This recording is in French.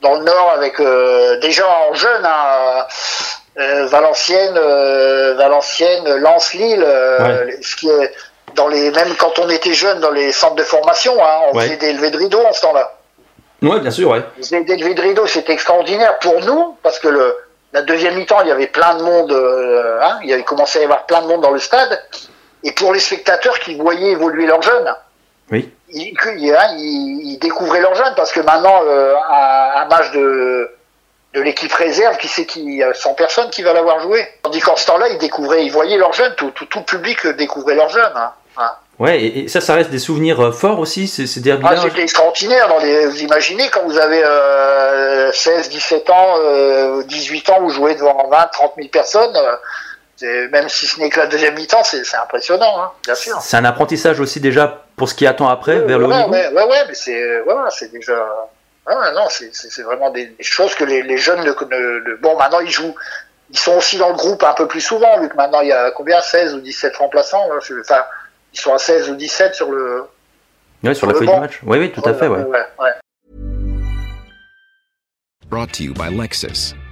Dans le Nord avec euh, des gens en jeunes, hein, euh, Valenciennes, euh, Valenciennes, Lens, Lille, ce qui est dans les même quand on était jeune dans les centres de formation, hein, on Ouais. faisait des levées de rideau en ce temps-là. Ouais, bien sûr, ouais. On faisait des levées de rideau, c'était extraordinaire pour nous parce que le la deuxième mi-temps, il y avait plein de monde, euh, hein, il y avait commencé à y avoir plein de monde dans le stade, et pour les spectateurs qui voyaient évoluer leurs jeunes Oui. hein, ils découvraient leurs jeunes parce que maintenant euh, un, un match de de l'équipe réserve qui sait qui il y a 100 personnes qui va l'avoir joué tandis qu'en ce temps-là ils découvraient ils voyaient leurs jeunes tout, tout, tout le public découvrait leurs jeunes hein. Hein. Ouais, et, et ça, ça reste des souvenirs euh, forts aussi, ces, ces Ah, derbys-là. c'était extraordinaire dans les vous imaginez quand vous avez euh, 16 17 ans euh, 18 ans vous jouez devant 20 30 000 personnes euh, même si ce n'est que la deuxième mi-temps c'est c'est impressionnant hein, bien sûr c'est un apprentissage aussi déjà pour ce qui attend après, vers le haut ouais, niveau. ouais, ouais, ouais, mais c'est ouais, c'est déjà. Non, c'est c'est- c'est vraiment des, des choses que les, les jeunes ne, ne- ne- Bon, maintenant ils jouent. Ils sont aussi dans le groupe un peu plus souvent, vu que maintenant il y a combien 16 ou 17 remplaçants. je- Enfin, ils sont à 16 ou 17 sur le. Ouais, sur la le feuille du match. Oui, oui, tout à fait, ouais. ouais, ouais. Brought to you by Lexus.